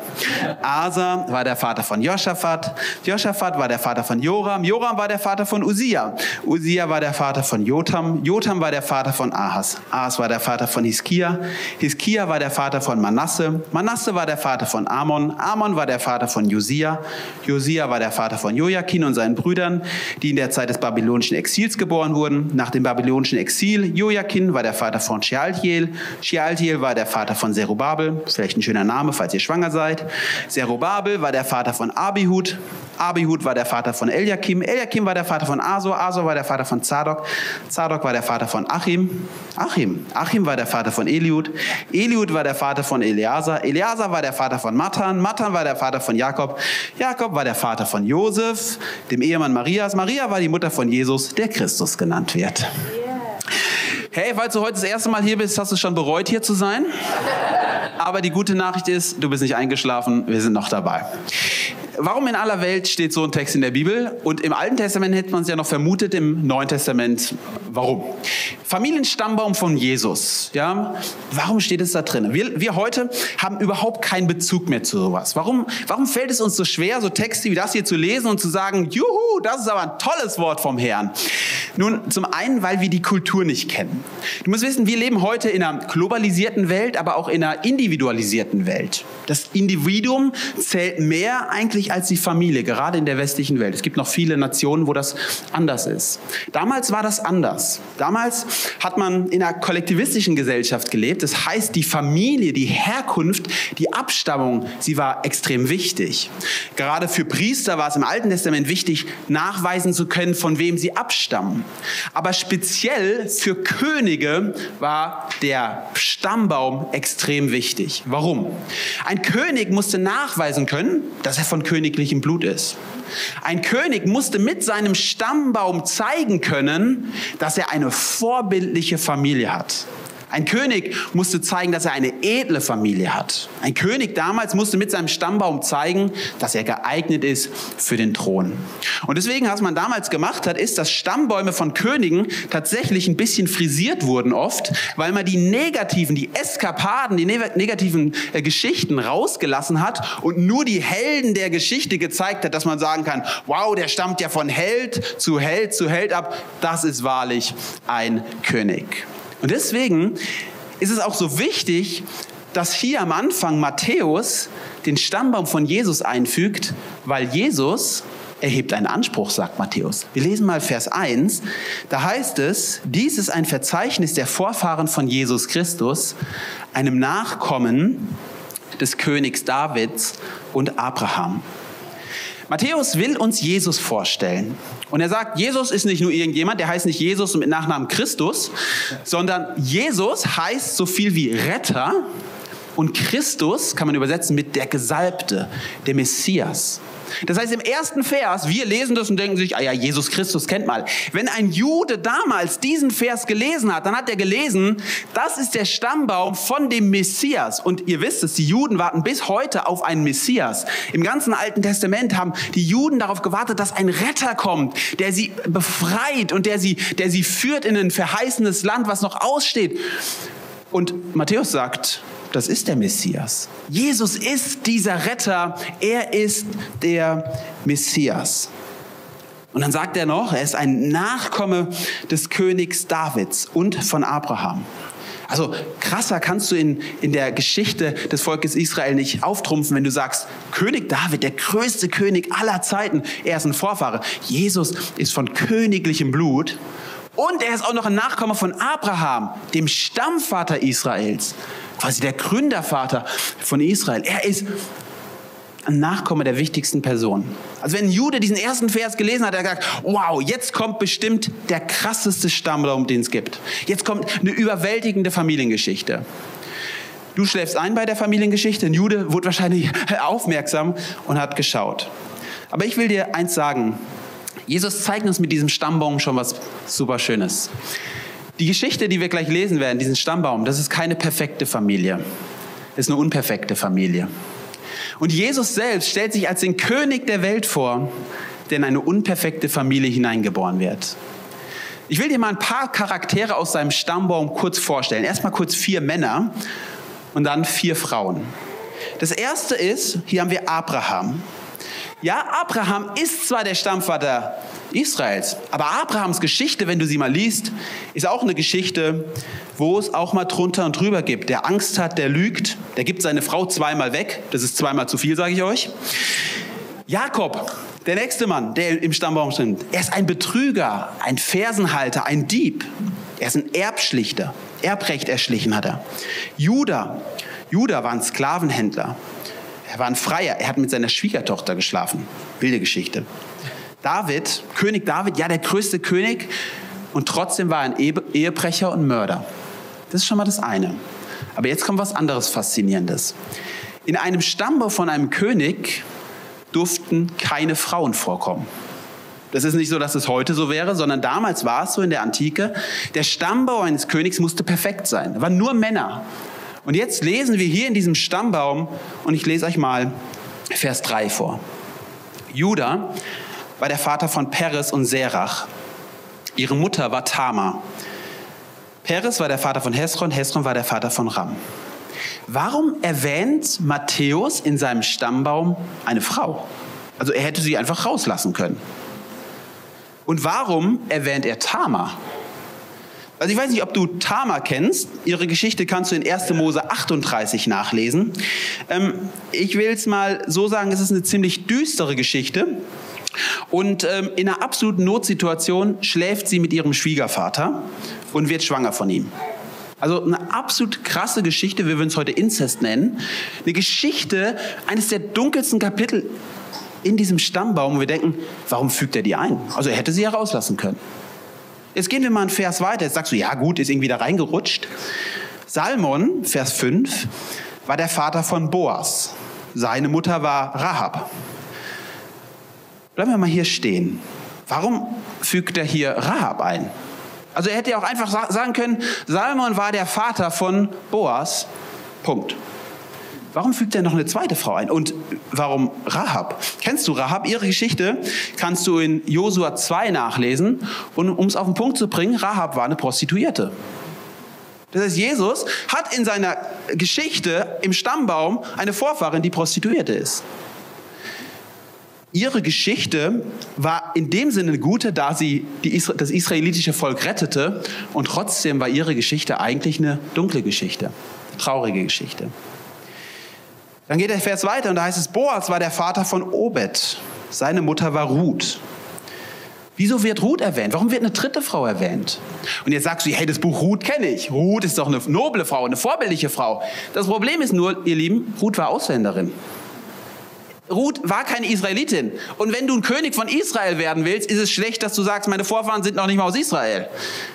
Asa war der Vater von Joschafat. Joschafat war der Vater von Joram. Joram war der Vater von Usia. Usia war der Vater von Jotam. Jotam war der Vater von Ahas. Ahas war der Vater von Hiskia. Hiskia war der Vater von Manasse. Manasse war der Vater von Amon. Amon war der Vater von Josia. Josia war der Vater von Joachim und seinen Brüdern, die in der Zeit des babylonischen Exils geboren wurden. Nach dem babylonischen Exil, Joachim war der Vater von Shealtiel. Shealtiel war der Vater von Zerubabel. Vielleicht ein schöner Name, falls ihr schwanger seid. Zerubabel war der Vater von Abihud. Abihud war der Vater von Eliakim. Eliakim war der Vater von Asor. Asor war der Vater von Zadok. Zadok war der Vater von Achim. Achim. Achim war der Vater von Eliud. Eliud war der Vater von Eleazar. Eleazar war der Vater von Matan. Matan war der Vater von von Jakob. Jakob war der Vater von Josef, dem Ehemann Marias. Maria war die Mutter von Jesus, der Christus genannt wird. Hey, falls du heute das erste Mal hier bist, hast du schon bereut, hier zu sein. Aber die gute Nachricht ist, du bist nicht eingeschlafen, wir sind noch dabei. Warum in aller Welt steht so ein Text in der Bibel? Und im Alten Testament hätte man es ja noch vermutet, im Neuen Testament. Warum? Familienstammbaum von Jesus. Ja, warum steht es da drin? Wir, wir heute haben überhaupt keinen Bezug mehr zu sowas. Warum, warum fällt es uns so schwer, so Texte wie das hier zu lesen und zu sagen, juhu, das ist aber ein tolles Wort vom Herrn? Nun, zum einen, weil wir die Kultur nicht kennen. Du musst wissen, wir leben heute in einer globalisierten Welt, aber auch in einer individualisierten Welt. Das Individuum zählt mehr eigentlich als die Familie, gerade in der westlichen Welt. Es gibt noch viele Nationen, wo das anders ist. Damals war das anders. Damals hat man in einer kollektivistischen Gesellschaft gelebt. Das heißt, die Familie, die Herkunft, die Abstammung, sie war extrem wichtig. Gerade für Priester war es im Alten Testament wichtig, nachweisen zu können, von wem sie abstammen. Aber speziell für Könige war der Stammbaum extrem wichtig. Warum? Ein König musste nachweisen können, dass er von königlichem Blut ist. Ein König musste mit seinem Stammbaum zeigen können, dass er eine vorbildliche Familie hat. Ein König musste zeigen, dass er eine edle Familie hat. Ein König damals musste mit seinem Stammbaum zeigen, dass er geeignet ist für den Thron. Und deswegen, was man damals gemacht hat, ist, dass Stammbäume von Königen tatsächlich ein bisschen frisiert wurden oft, weil man die negativen, die Eskapaden, die negativen äh, Geschichten rausgelassen hat und nur die Helden der Geschichte gezeigt hat, dass man sagen kann, wow, der stammt ja von Held zu Held zu Held ab. Das ist wahrlich ein König. Und deswegen ist es auch so wichtig, dass hier am Anfang Matthäus den Stammbaum von Jesus einfügt, weil Jesus erhebt einen Anspruch, sagt Matthäus. Wir lesen mal Vers 1. Da heißt es, dies ist ein Verzeichnis der Vorfahren von Jesus Christus, einem Nachkommen des Königs Davids und Abraham. Matthäus will uns Jesus vorstellen. Und er sagt, Jesus ist nicht nur irgendjemand, der heißt nicht Jesus mit Nachnamen Christus, sondern Jesus heißt so viel wie Retter und Christus kann man übersetzen mit der Gesalbte, der Messias. Das heißt, im ersten Vers, wir lesen das und denken sich, ah ja, Jesus Christus kennt mal. Wenn ein Jude damals diesen Vers gelesen hat, dann hat er gelesen, das ist der Stammbaum von dem Messias. Und ihr wisst es, die Juden warten bis heute auf einen Messias. Im ganzen Alten Testament haben die Juden darauf gewartet, dass ein Retter kommt, der sie befreit und der sie, der sie führt in ein verheißenes Land, was noch aussteht. Und Matthäus sagt, das ist der Messias. Jesus ist dieser Retter, er ist der Messias. Und dann sagt er noch, er ist ein Nachkomme des Königs Davids und von Abraham. Also krasser kannst du in, in der Geschichte des Volkes Israel nicht auftrumpfen, wenn du sagst, König David, der größte König aller Zeiten, er ist ein Vorfahre. Jesus ist von königlichem Blut und er ist auch noch ein Nachkomme von Abraham, dem Stammvater Israels quasi der Gründervater von Israel. Er ist ein Nachkomme der wichtigsten Person. Also wenn ein Jude diesen ersten Vers gelesen hat, hat er gesagt, wow, jetzt kommt bestimmt der krasseste Stammbaum, den es gibt. Jetzt kommt eine überwältigende Familiengeschichte. Du schläfst ein bei der Familiengeschichte. Ein Jude wurde wahrscheinlich aufmerksam und hat geschaut. Aber ich will dir eins sagen. Jesus zeigt uns mit diesem Stammbaum schon was super Schönes. Die Geschichte, die wir gleich lesen werden, diesen Stammbaum, das ist keine perfekte Familie. Das ist eine unperfekte Familie. Und Jesus selbst stellt sich als den König der Welt vor, der in eine unperfekte Familie hineingeboren wird. Ich will dir mal ein paar Charaktere aus seinem Stammbaum kurz vorstellen. Erstmal kurz vier Männer und dann vier Frauen. Das erste ist, hier haben wir Abraham. Ja, Abraham ist zwar der Stammvater Israels, aber Abrahams Geschichte, wenn du sie mal liest, ist auch eine Geschichte, wo es auch mal drunter und drüber gibt. Der Angst hat, der lügt, der gibt seine Frau zweimal weg. Das ist zweimal zu viel, sage ich euch. Jakob, der nächste Mann, der im Stammbaum steht, er ist ein Betrüger, ein Fersenhalter, ein Dieb. Er ist ein Erbschlichter. Erbrecht erschlichen hat er. Judah, Judah war ein Sklavenhändler. Er war ein Freier. Er hat mit seiner Schwiegertochter geschlafen. Wilde Geschichte. David, König David, ja, der größte König. Und trotzdem war er ein Ehebrecher und Mörder. Das ist schon mal das eine. Aber jetzt kommt was anderes Faszinierendes. In einem Stammbau von einem König durften keine Frauen vorkommen. Das ist nicht so, dass es heute so wäre, sondern damals war es so in der Antike. Der Stammbau eines Königs musste perfekt sein. Es waren nur Männer. Und jetzt lesen wir hier in diesem Stammbaum, und ich lese euch mal Vers 3 vor. Judah war der Vater von Peres und Serach. Ihre Mutter war Tamar. Peres war der Vater von Hesron, Hesron war der Vater von Ram. Warum erwähnt Matthäus in seinem Stammbaum eine Frau? Also er hätte sie einfach rauslassen können. Und warum erwähnt er Tamar? Also ich weiß nicht, ob du Tama kennst. Ihre Geschichte kannst du in 1. Mose 38 nachlesen. Ähm, ich will es mal so sagen, es ist eine ziemlich düstere Geschichte. Und ähm, in einer absoluten Notsituation schläft sie mit ihrem Schwiegervater und wird schwanger von ihm. Also eine absolut krasse Geschichte, wir würden es heute Inzest nennen. Eine Geschichte, eines der dunkelsten Kapitel in diesem Stammbaum. Und wir denken, warum fügt er die ein? Also er hätte sie ja rauslassen können. Jetzt gehen wir mal einen Vers weiter. Jetzt sagst du, ja gut, ist irgendwie da reingerutscht. Salmon, Vers 5, war der Vater von Boas. Seine Mutter war Rahab. Bleiben wir mal hier stehen. Warum fügt er hier Rahab ein? Also er hätte ja auch einfach sagen können, Salmon war der Vater von Boas. Punkt. Warum fügt er noch eine zweite Frau ein? Und warum Rahab? Kennst du Rahab? Ihre Geschichte kannst du in Josua 2 nachlesen. Und um es auf den Punkt zu bringen, Rahab war eine Prostituierte. Das heißt, Jesus hat in seiner Geschichte im Stammbaum eine Vorfahrin, die Prostituierte ist. Ihre Geschichte war in dem Sinne gute, da sie Isra das israelitische Volk rettete. Und trotzdem war ihre Geschichte eigentlich eine dunkle Geschichte, eine traurige Geschichte. Dann geht der Vers weiter und da heißt es, Boas war der Vater von Obed. Seine Mutter war Ruth. Wieso wird Ruth erwähnt? Warum wird eine dritte Frau erwähnt? Und jetzt sagst du, hey, das Buch Ruth kenne ich. Ruth ist doch eine noble Frau, eine vorbildliche Frau. Das Problem ist nur, ihr Lieben, Ruth war Ausländerin. Ruth war keine Israelitin. Und wenn du ein König von Israel werden willst, ist es schlecht, dass du sagst, meine Vorfahren sind noch nicht mal aus Israel.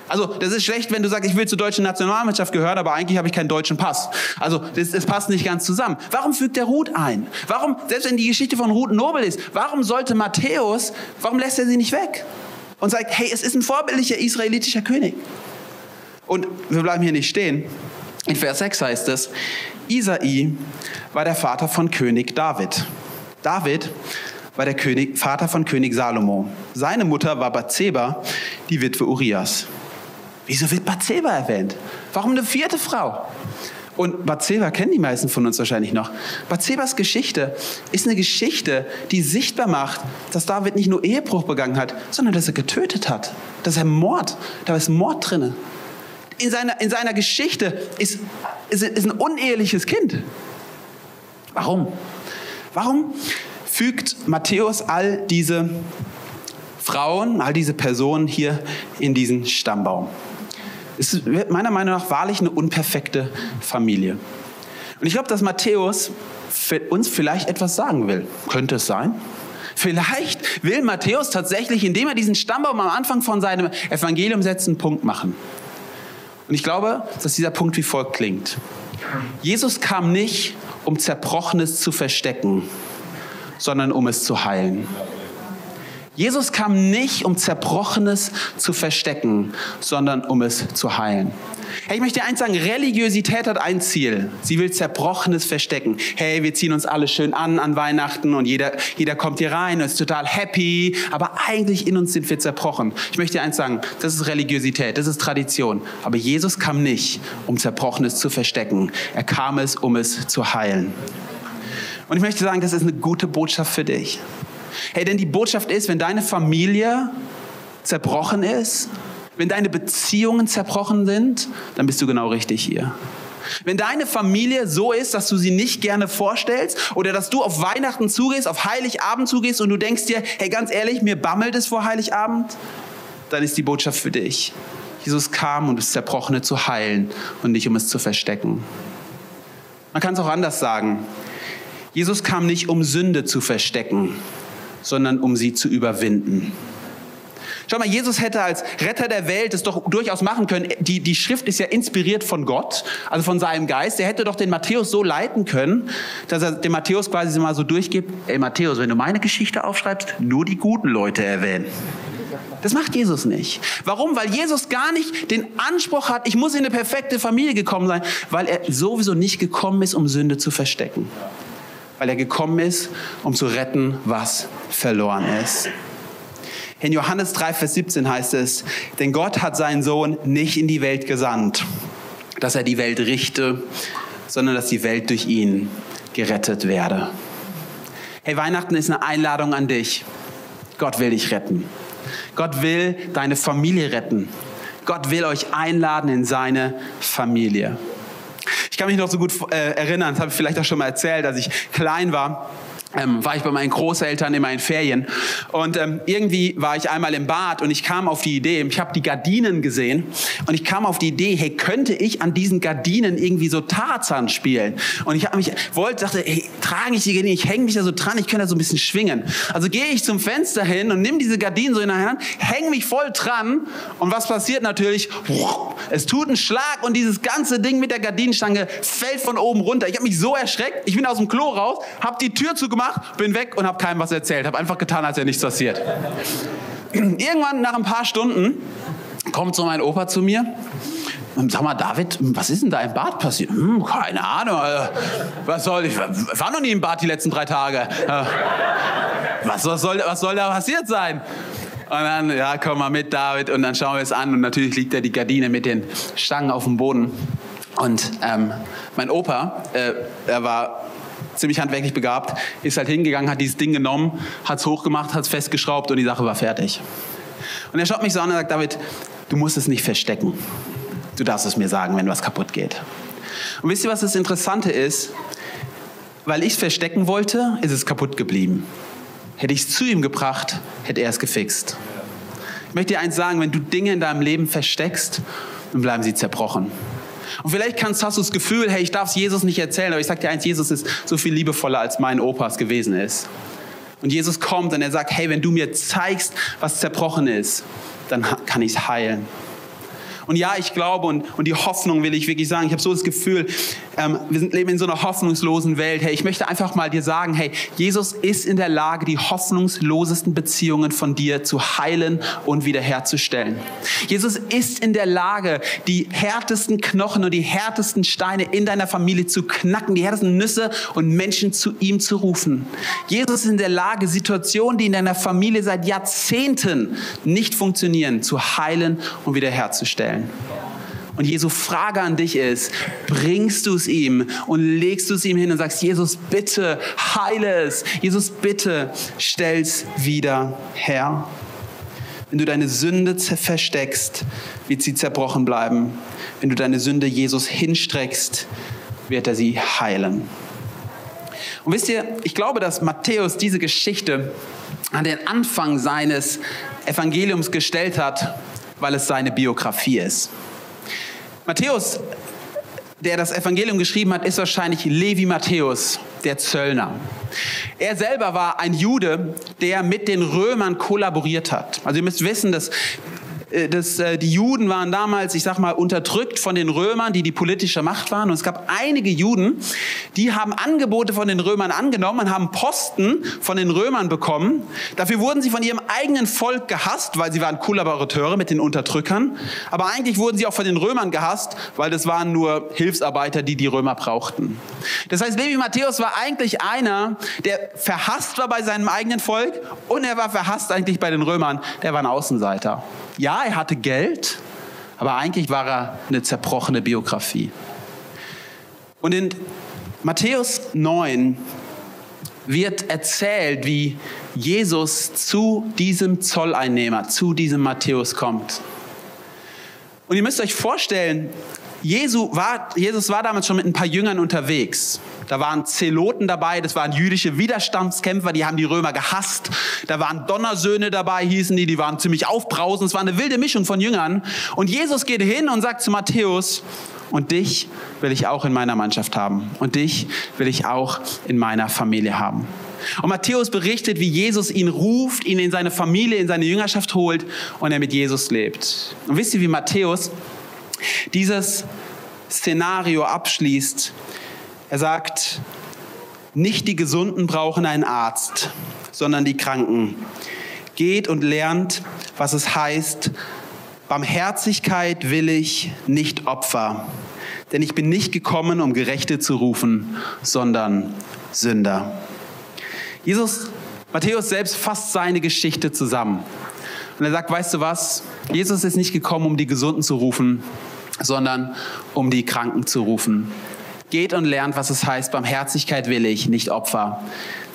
Also das ist schlecht, wenn du sagst, ich will zur deutschen Nationalmannschaft gehören, aber eigentlich habe ich keinen deutschen Pass. Also das, das passt nicht ganz zusammen. Warum fügt der Ruth ein? Warum, selbst wenn die Geschichte von Ruth nobel ist, warum sollte Matthäus, warum lässt er sie nicht weg? Und sagt, hey, es ist ein vorbildlicher israelitischer König. Und wir bleiben hier nicht stehen. In Vers 6 heißt es, Isai war der Vater von König David. David war der König, Vater von König Salomo. Seine Mutter war Bathseba, die Witwe Urias. Wieso wird Bathseba erwähnt? Warum eine vierte Frau? Und Bathseba kennen die meisten von uns wahrscheinlich noch. Bathsebas Geschichte ist eine Geschichte, die sichtbar macht, dass David nicht nur Ehebruch begangen hat, sondern dass er getötet hat. Dass er Mord, da ist Mord drin. In seiner, in seiner Geschichte ist, ist, ist ein uneheliches Kind. Warum? Warum fügt Matthäus all diese Frauen, all diese Personen hier in diesen Stammbaum? Es ist meiner Meinung nach wahrlich eine unperfekte Familie. Und ich glaube, dass Matthäus uns vielleicht etwas sagen will. Könnte es sein? Vielleicht will Matthäus tatsächlich, indem er diesen Stammbaum am Anfang von seinem Evangelium setzt, einen Punkt machen. Und ich glaube, dass dieser Punkt wie folgt klingt. Jesus kam nicht, um Zerbrochenes zu verstecken, sondern um es zu heilen. Jesus kam nicht, um Zerbrochenes zu verstecken, sondern um es zu heilen. Hey, ich möchte dir eins sagen, Religiosität hat ein Ziel. Sie will Zerbrochenes verstecken. Hey, wir ziehen uns alle schön an an Weihnachten und jeder, jeder kommt hier rein und ist total happy, aber eigentlich in uns sind wir zerbrochen. Ich möchte dir eins sagen, das ist Religiosität, das ist Tradition. Aber Jesus kam nicht, um Zerbrochenes zu verstecken. Er kam es, um es zu heilen. Und ich möchte sagen, das ist eine gute Botschaft für dich. Hey, denn die Botschaft ist, wenn deine Familie zerbrochen ist, wenn deine Beziehungen zerbrochen sind, dann bist du genau richtig hier. Wenn deine Familie so ist, dass du sie nicht gerne vorstellst oder dass du auf Weihnachten zugehst, auf Heiligabend zugehst und du denkst dir, hey, ganz ehrlich, mir bammelt es vor Heiligabend, dann ist die Botschaft für dich. Jesus kam, um das Zerbrochene zu heilen und nicht um es zu verstecken. Man kann es auch anders sagen. Jesus kam nicht, um Sünde zu verstecken, sondern um sie zu überwinden. Schau mal, Jesus hätte als Retter der Welt es doch durchaus machen können. Die, die Schrift ist ja inspiriert von Gott, also von seinem Geist. Er hätte doch den Matthäus so leiten können, dass er dem Matthäus quasi mal so durchgibt, ey Matthäus, wenn du meine Geschichte aufschreibst, nur die guten Leute erwähnen. Das macht Jesus nicht. Warum? Weil Jesus gar nicht den Anspruch hat, ich muss in eine perfekte Familie gekommen sein, weil er sowieso nicht gekommen ist, um Sünde zu verstecken. Weil er gekommen ist, um zu retten, was verloren ist. In Johannes 3, Vers 17 heißt es, denn Gott hat seinen Sohn nicht in die Welt gesandt, dass er die Welt richte, sondern dass die Welt durch ihn gerettet werde. Hey, Weihnachten ist eine Einladung an dich. Gott will dich retten. Gott will deine Familie retten. Gott will euch einladen in seine Familie. Ich kann mich noch so gut äh, erinnern, das habe ich vielleicht auch schon mal erzählt, als ich klein war ähm, war ich bei meinen Großeltern in meinen Ferien und ähm, irgendwie war ich einmal im Bad und ich kam auf die Idee, ich habe die Gardinen gesehen und ich kam auf die Idee, hey, könnte ich an diesen Gardinen irgendwie so Tarzan spielen? Und ich habe mich, wollte, dachte, hey, trage ich die Gardinen, ich hänge mich da so dran, ich könnte da so ein bisschen schwingen. Also gehe ich zum Fenster hin und nehme diese Gardinen so in der Hand, hänge mich voll dran und was passiert natürlich? Es tut einen Schlag und dieses ganze Ding mit der Gardinenstange fällt von oben runter. Ich habe mich so erschreckt, ich bin aus dem Klo raus, habe die Tür zugemacht gemacht, bin weg und habe keinem was erzählt. Habe einfach getan, als wäre nichts passiert. Irgendwann nach ein paar Stunden kommt so mein Opa zu mir sag mal, David, was ist denn da im Bad passiert? Hm, keine Ahnung. Äh, was soll ich? War noch nie im Bad die letzten drei Tage. Äh, was, was, soll, was soll da passiert sein? Und dann, ja, komm mal mit, David. Und dann schauen wir es an. Und natürlich liegt da die Gardine mit den Stangen auf dem Boden. Und ähm, mein Opa, äh, er war ziemlich handwerklich begabt, ist halt hingegangen, hat dieses Ding genommen, hat es hochgemacht, hat es festgeschraubt und die Sache war fertig. Und er schaut mich so an und sagt, David, du musst es nicht verstecken. Du darfst es mir sagen, wenn was kaputt geht. Und wisst ihr, was das Interessante ist? Weil ich es verstecken wollte, ist es kaputt geblieben. Hätte ich es zu ihm gebracht, hätte er es gefixt. Ich möchte dir eins sagen, wenn du Dinge in deinem Leben versteckst, dann bleiben sie zerbrochen. Und vielleicht kannst, hast du das Gefühl, hey, ich darf es Jesus nicht erzählen, aber ich sage dir eins, Jesus ist so viel liebevoller, als mein Opa es gewesen ist. Und Jesus kommt und er sagt, hey, wenn du mir zeigst, was zerbrochen ist, dann kann ich es heilen. Und ja, ich glaube und, und die Hoffnung will ich wirklich sagen. Ich habe so das Gefühl, ähm, wir sind, leben in so einer hoffnungslosen Welt. Hey, ich möchte einfach mal dir sagen, hey, Jesus ist in der Lage, die hoffnungslosesten Beziehungen von dir zu heilen und wiederherzustellen. Jesus ist in der Lage, die härtesten Knochen und die härtesten Steine in deiner Familie zu knacken, die härtesten Nüsse und Menschen zu ihm zu rufen. Jesus ist in der Lage, Situationen, die in deiner Familie seit Jahrzehnten nicht funktionieren, zu heilen und wiederherzustellen. Und Jesu Frage an dich ist, bringst du es ihm und legst du es ihm hin und sagst, Jesus, bitte heile es. Jesus, bitte stell's wieder her. Wenn du deine Sünde versteckst, wird sie zerbrochen bleiben. Wenn du deine Sünde Jesus hinstreckst, wird er sie heilen. Und wisst ihr, ich glaube, dass Matthäus diese Geschichte an den Anfang seines Evangeliums gestellt hat, weil es seine Biografie ist. Matthäus, der das Evangelium geschrieben hat, ist wahrscheinlich Levi Matthäus, der Zöllner. Er selber war ein Jude, der mit den Römern kollaboriert hat. Also ihr müsst wissen, dass das, äh, die Juden waren damals, ich sag mal, unterdrückt von den Römern, die die politische Macht waren. Und es gab einige Juden, die haben Angebote von den Römern angenommen und haben Posten von den Römern bekommen. Dafür wurden sie von ihrem eigenen Volk gehasst, weil sie waren Kollaborateure mit den Unterdrückern. Aber eigentlich wurden sie auch von den Römern gehasst, weil das waren nur Hilfsarbeiter, die die Römer brauchten. Das heißt, Levi Matthäus war eigentlich einer, der verhasst war bei seinem eigenen Volk und er war verhasst eigentlich bei den Römern. Der war ein Außenseiter. Ja, er hatte Geld, aber eigentlich war er eine zerbrochene Biografie. Und in Matthäus 9 wird erzählt, wie Jesus zu diesem Zolleinnehmer, zu diesem Matthäus kommt. Und ihr müsst euch vorstellen, Jesus war, Jesus war damals schon mit ein paar Jüngern unterwegs. Da waren Zeloten dabei, das waren jüdische Widerstandskämpfer, die haben die Römer gehasst. Da waren Donnersöhne dabei, hießen die, die waren ziemlich aufbrausend. Es war eine wilde Mischung von Jüngern. Und Jesus geht hin und sagt zu Matthäus, und dich will ich auch in meiner Mannschaft haben. Und dich will ich auch in meiner Familie haben. Und Matthäus berichtet, wie Jesus ihn ruft, ihn in seine Familie, in seine Jüngerschaft holt und er mit Jesus lebt. Und wisst ihr, wie Matthäus dieses Szenario abschließt? Er sagt, nicht die Gesunden brauchen einen Arzt, sondern die Kranken. Geht und lernt, was es heißt, Barmherzigkeit will ich, nicht Opfer. Denn ich bin nicht gekommen, um Gerechte zu rufen, sondern Sünder. Jesus, Matthäus selbst fasst seine Geschichte zusammen. Und er sagt, weißt du was? Jesus ist nicht gekommen, um die Gesunden zu rufen, sondern um die Kranken zu rufen. Geht und lernt, was es heißt, Barmherzigkeit will ich, nicht Opfer.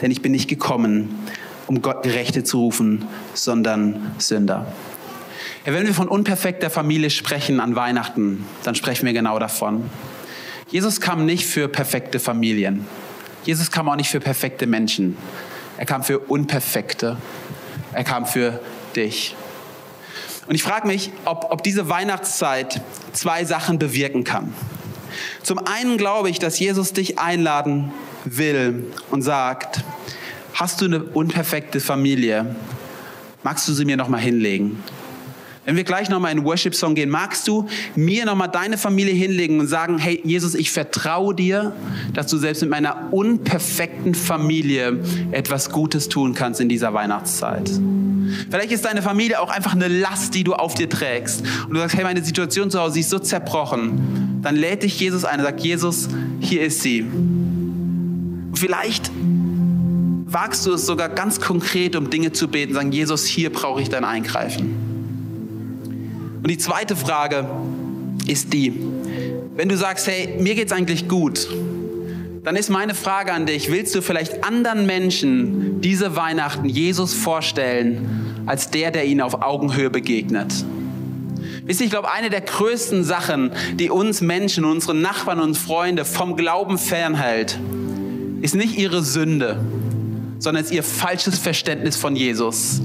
Denn ich bin nicht gekommen, um Gott Gerechte zu rufen, sondern Sünder. Ja, wenn wir von unperfekter Familie sprechen an Weihnachten, dann sprechen wir genau davon. Jesus kam nicht für perfekte Familien. Jesus kam auch nicht für perfekte Menschen. Er kam für unperfekte. Er kam für dich. Und ich frage mich, ob, ob diese Weihnachtszeit zwei Sachen bewirken kann. Zum einen glaube ich, dass Jesus dich einladen will und sagt, hast du eine unperfekte Familie? Magst du sie mir noch mal hinlegen? Wenn wir gleich nochmal in Worship-Song gehen, magst du mir nochmal deine Familie hinlegen und sagen, hey Jesus, ich vertraue dir, dass du selbst mit meiner unperfekten Familie etwas Gutes tun kannst in dieser Weihnachtszeit. Vielleicht ist deine Familie auch einfach eine Last, die du auf dir trägst. Und du sagst, hey, meine Situation zu Hause ist so zerbrochen. Dann lädt dich Jesus ein und sagt, Jesus, hier ist sie. Vielleicht wagst du es sogar ganz konkret, um Dinge zu beten, sagen, Jesus, hier brauche ich dein Eingreifen. Und die zweite Frage ist die, wenn du sagst, hey, mir geht es eigentlich gut, dann ist meine Frage an dich, willst du vielleicht anderen Menschen diese Weihnachten Jesus vorstellen, als der, der ihnen auf Augenhöhe begegnet? Wisst ihr, ich glaube, eine der größten Sachen, die uns Menschen, unsere Nachbarn und Freunde vom Glauben fernhält, ist nicht ihre Sünde, sondern ist ihr falsches Verständnis von Jesus.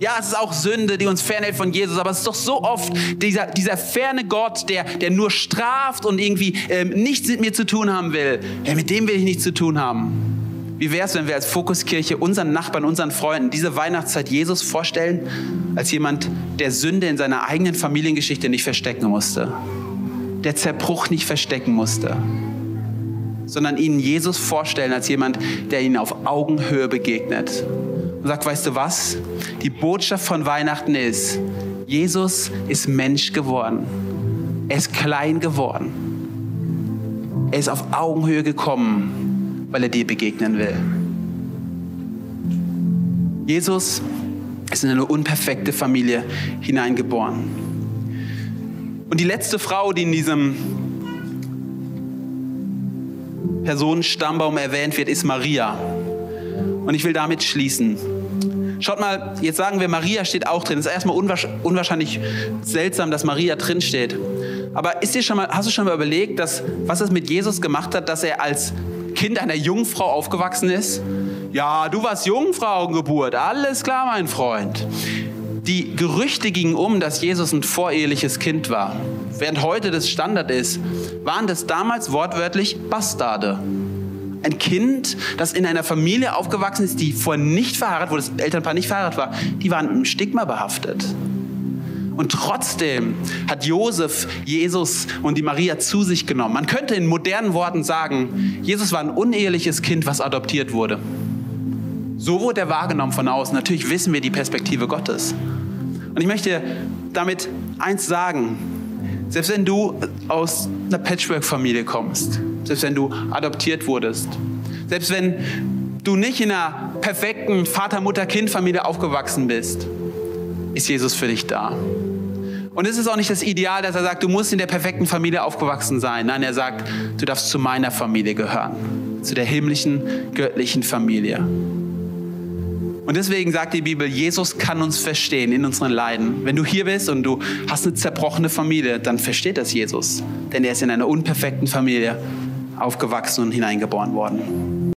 Ja, es ist auch Sünde, die uns fernhält von Jesus, aber es ist doch so oft dieser, dieser ferne Gott, der, der nur straft und irgendwie ähm, nichts mit mir zu tun haben will. Ja, mit dem will ich nichts zu tun haben. Wie wäre es, wenn wir als Fokuskirche unseren Nachbarn, unseren Freunden diese Weihnachtszeit Jesus vorstellen, als jemand, der Sünde in seiner eigenen Familiengeschichte nicht verstecken musste, der Zerbruch nicht verstecken musste, sondern ihnen Jesus vorstellen als jemand, der ihnen auf Augenhöhe begegnet und sagt, weißt du was? Die Botschaft von Weihnachten ist, Jesus ist Mensch geworden. Er ist klein geworden. Er ist auf Augenhöhe gekommen, weil er dir begegnen will. Jesus ist in eine unperfekte Familie hineingeboren. Und die letzte Frau, die in diesem Personenstammbaum erwähnt wird, ist Maria. Und ich will damit schließen. Schaut mal, jetzt sagen wir, Maria steht auch drin. Es ist erstmal unwahrscheinlich seltsam, dass Maria drin steht. Aber ist dir schon mal, hast du schon mal überlegt, dass, was es mit Jesus gemacht hat, dass er als Kind einer Jungfrau aufgewachsen ist? Ja, du warst Jungfrauengeburt. Alles klar, mein Freund. Die Gerüchte gingen um, dass Jesus ein voreheliches Kind war. Während heute das Standard ist, waren das damals wortwörtlich Bastarde. Ein Kind, das in einer Familie aufgewachsen ist, die vorher nicht verheiratet, wo das Elternpaar nicht verheiratet war, die waren mit einem Stigma behaftet. Und trotzdem hat Josef Jesus und die Maria zu sich genommen. Man könnte in modernen Worten sagen, Jesus war ein uneheliches Kind, was adoptiert wurde. So wurde er wahrgenommen von außen. Natürlich wissen wir die Perspektive Gottes. Und ich möchte damit eins sagen. Selbst wenn du aus einer Patchwork-Familie kommst, selbst wenn du adoptiert wurdest, selbst wenn du nicht in einer perfekten Vater-Mutter-Kind-Familie aufgewachsen bist, ist Jesus für dich da. Und es ist auch nicht das Ideal, dass er sagt, du musst in der perfekten Familie aufgewachsen sein. Nein, er sagt, du darfst zu meiner Familie gehören, zu der himmlischen, göttlichen Familie. Und deswegen sagt die Bibel, Jesus kann uns verstehen in unseren Leiden. Wenn du hier bist und du hast eine zerbrochene Familie, dann versteht das Jesus. Denn er ist in einer unperfekten Familie aufgewachsen und hineingeboren worden.